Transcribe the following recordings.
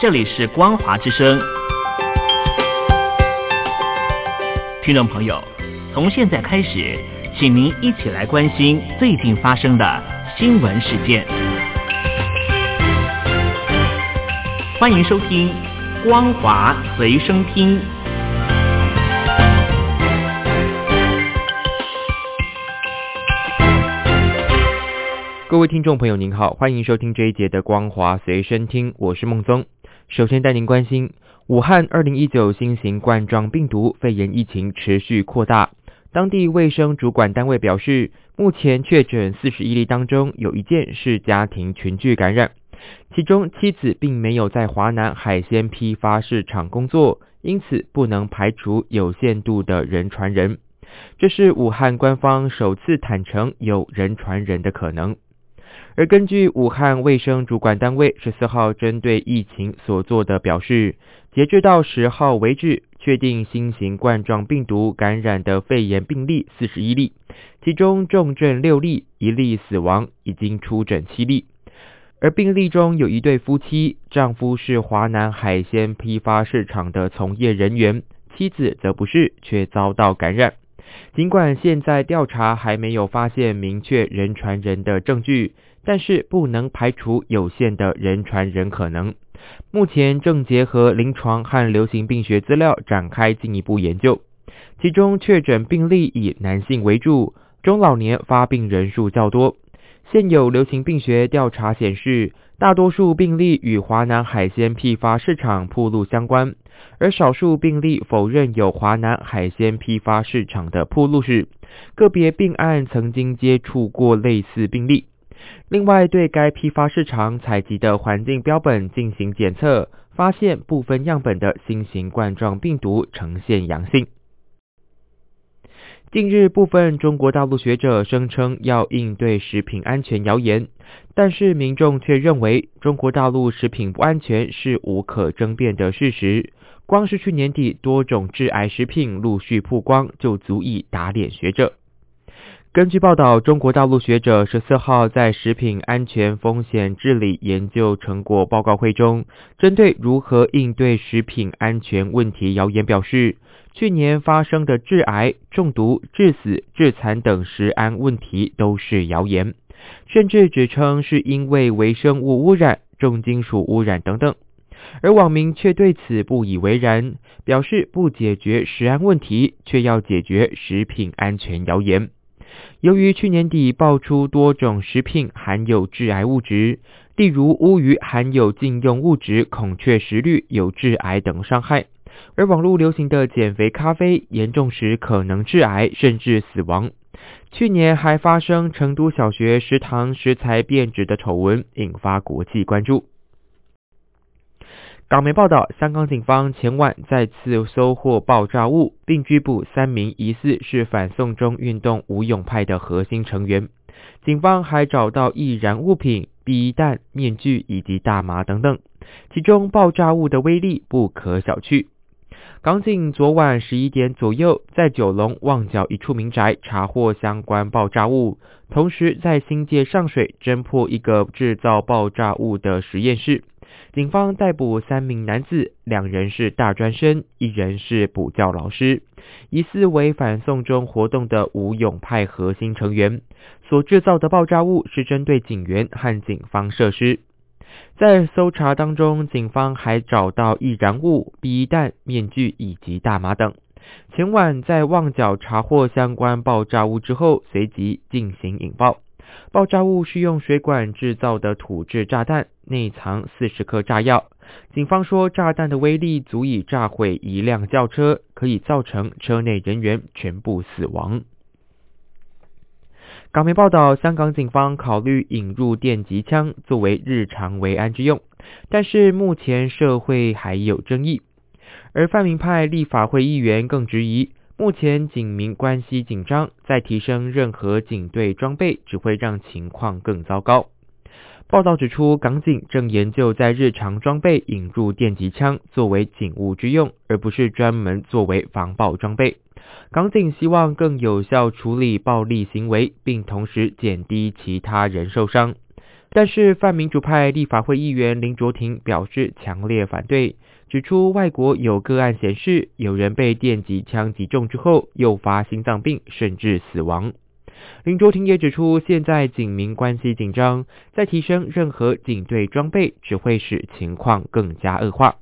这里是光华之声。听众朋友，从现在开始，请您一起来关心最近发生的新闻事件。欢迎收听光华随声听。各位听众朋友，您好，欢迎收听这一节的光华随身听，我是孟宗。首先带您关心，武汉二零一九新型冠状病毒肺炎疫情持续扩大。当地卫生主管单位表示，目前确诊四十一例当中，有一件是家庭群聚感染，其中妻子并没有在华南海鲜批发市场工作，因此不能排除有限度的人传人。这是武汉官方首次坦诚有人传人的可能。而根据武汉卫生主管单位十四号针对疫情所做的表示，截至到十号为止，确定新型冠状病毒感染的肺炎病例四十一例，其中重症六例，一例死亡，已经出诊七例。而病例中有一对夫妻，丈夫是华南海鲜批发市场的从业人员，妻子则不是，却遭到感染。尽管现在调查还没有发现明确人传人的证据。但是不能排除有限的人传人可能。目前正结合临床和流行病学资料展开进一步研究。其中确诊病例以男性为主，中老年发病人数较多。现有流行病学调查显示，大多数病例与华南海鲜批发市场铺路相关，而少数病例否认有华南海鲜批发市场的铺路史。个别病案曾经接触过类似病例。另外，对该批发市场采集的环境标本进行检测，发现部分样本的新型冠状病毒呈现阳性。近日，部分中国大陆学者声称要应对食品安全谣言，但是民众却认为中国大陆食品不安全是无可争辩的事实。光是去年底多种致癌食品陆续曝光，就足以打脸学者。根据报道，中国大陆学者十四号在食品安全风险治理研究成果报告会中，针对如何应对食品安全问题谣言表示，去年发生的致癌、中毒、致死、致残等食安问题都是谣言，甚至指称是因为微生物污染、重金属污染等等，而网民却对此不以为然，表示不解决食安问题，却要解决食品安全谣言。由于去年底爆出多种食品含有致癌物质，例如乌鱼含有禁用物质孔雀石绿，有致癌等伤害；而网络流行的减肥咖啡严重时可能致癌甚至死亡。去年还发生成都小学食堂食材变质的丑闻，引发国际关注。港媒报道，香港警方前晚再次收获爆炸物，并拘捕三名疑似是反送中运动无勇派的核心成员。警方还找到易燃物品、避弹、面具以及大麻等等，其中爆炸物的威力不可小觑。港警昨晚十一点左右，在九龙旺角一处民宅查获相关爆炸物，同时在新界上水侦破一个制造爆炸物的实验室。警方逮捕三名男子，两人是大专生，一人是补教老师，疑似为反送中活动的吴勇派核心成员。所制造的爆炸物是针对警员和警方设施。在搜查当中，警方还找到易燃物、避弹、面具以及大麻等。前晚在旺角查获相关爆炸物之后，随即进行引爆。爆炸物是用水管制造的土制炸弹，内藏四十克炸药。警方说，炸弹的威力足以炸毁一辆轿车，可以造成车内人员全部死亡。港媒报道，香港警方考虑引入电击枪作为日常维安之用，但是目前社会还有争议，而泛民派立法会议员更质疑。目前警民关系紧张，再提升任何警队装备只会让情况更糟糕。报道指出，港警正研究在日常装备引入电击枪作为警务之用，而不是专门作为防爆装备。港警希望更有效处理暴力行为，并同时减低其他人受伤。但是泛民主派立法会议员林卓廷表示强烈反对，指出外国有个案显示，有人被电击枪击中之后诱发心脏病，甚至死亡。林卓廷也指出，现在警民关系紧张，再提升任何警队装备，只会使情况更加恶化。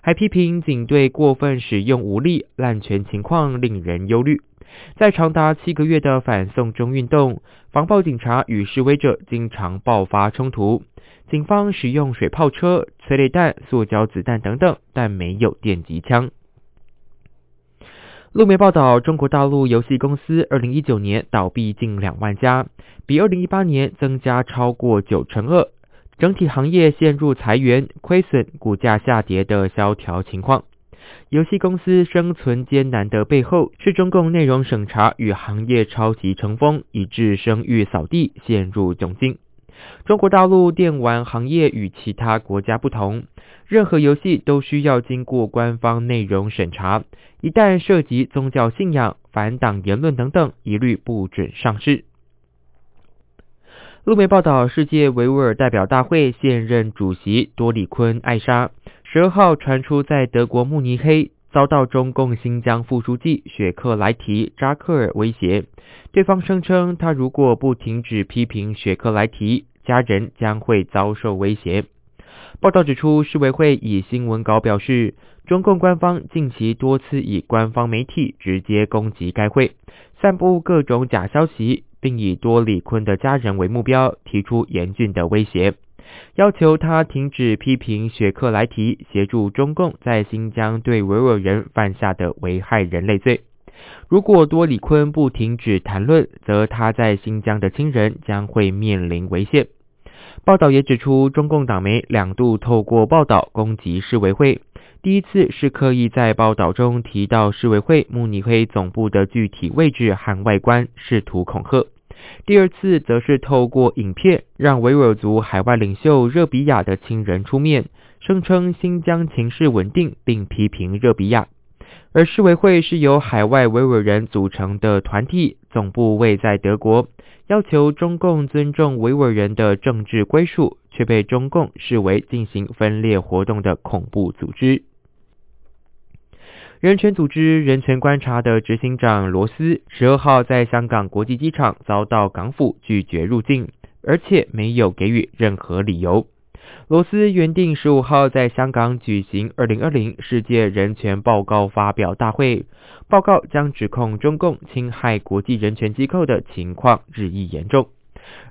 还批评警队过分使用武力，滥权情况令人忧虑。在长达七个月的反送中运动，防暴警察与示威者经常爆发冲突，警方使用水炮车、催泪弹、塑胶子弹等等，但没有电击枪。路媒报道，中国大陆游戏公司二零一九年倒闭近两万家，比二零一八年增加超过九成二，整体行业陷入裁员、亏损、股价下跌的萧条情况。游戏公司生存艰难的背后，是中共内容审查与行业抄袭成风，以致声誉扫地，陷入窘境。中国大陆电玩行业与其他国家不同，任何游戏都需要经过官方内容审查，一旦涉及宗教信仰、反党言论等等，一律不准上市。路媒报道，世界维吾尔代表大会现任主席多里坤艾莎。十二号传出，在德国慕尼黑遭到中共新疆副书记雪克莱提扎克尔威胁，对方声称他如果不停止批评雪克莱提，家人将会遭受威胁。报道指出，世委会以新闻稿表示，中共官方近期多次以官方媒体直接攻击该会，散布各种假消息，并以多里坤的家人为目标，提出严峻的威胁。要求他停止批评雪克莱提协助中共在新疆对维吾尔人犯下的危害人类罪。如果多里坤不停止谈论，则他在新疆的亲人将会面临危险。报道也指出，中共党媒两度透过报道攻击世委会，第一次是刻意在报道中提到世委会慕尼黑总部的具体位置和外观，试图恐吓。第二次则是透过影片，让维吾尔族海外领袖热比亚的亲人出面，声称新疆情势稳定，并批评热比亚。而世委会是由海外维吾尔人组成的团体，总部位在德国，要求中共尊重维吾尔人的政治归属，却被中共视为进行分裂活动的恐怖组织。人权组织人权观察的执行长罗斯十二号在香港国际机场遭到港府拒绝入境，而且没有给予任何理由。罗斯原定十五号在香港举行二零二零世界人权报告发表大会，报告将指控中共侵害国际人权机构的情况日益严重。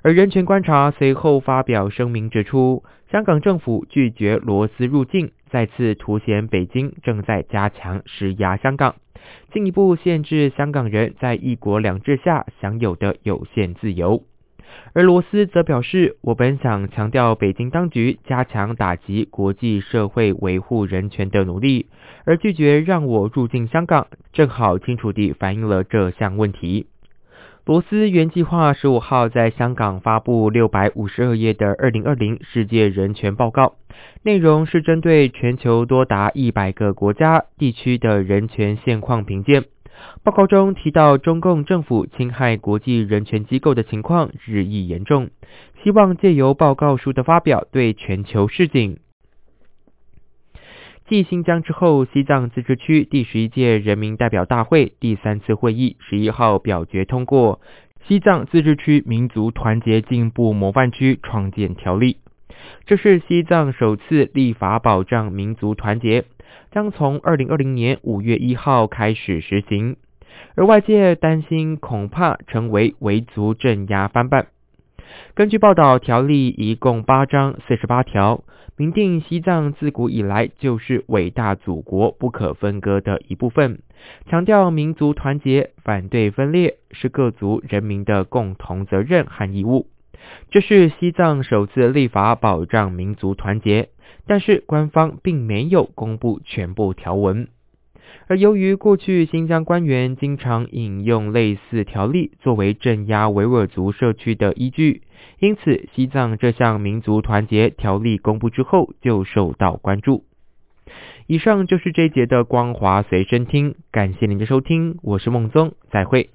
而人权观察随后发表声明指出，香港政府拒绝罗斯入境，再次凸显北京正在加强施压香港，进一步限制香港人在一国两制下享有的有限自由。而罗斯则表示，我本想强调北京当局加强打击国际社会维护人权的努力，而拒绝让我入境香港，正好清楚地反映了这项问题。罗斯原计划十五号在香港发布六百五十二页的二零二零世界人权报告，内容是针对全球多达一百个国家地区的人权现况评鉴。报告中提到，中共政府侵害国际人权机构的情况日益严重，希望借由报告书的发表对全球示警。继新疆之后，西藏自治区第十一届人民代表大会第三次会议十一号表决通过《西藏自治区民族团结进步模范区创建条例》，这是西藏首次立法保障民族团结，将从二零二零年五月一号开始实行。而外界担心，恐怕成为维族镇压翻版。根据报道，条例一共八章四十八条。明定西藏自古以来就是伟大祖国不可分割的一部分，强调民族团结，反对分裂，是各族人民的共同责任和义务。这是西藏首次立法保障民族团结，但是官方并没有公布全部条文。而由于过去新疆官员经常引用类似条例作为镇压维吾尔族社区的依据，因此西藏这项民族团结条例公布之后就受到关注。以上就是这节的光华随身听，感谢您的收听，我是孟宗，再会。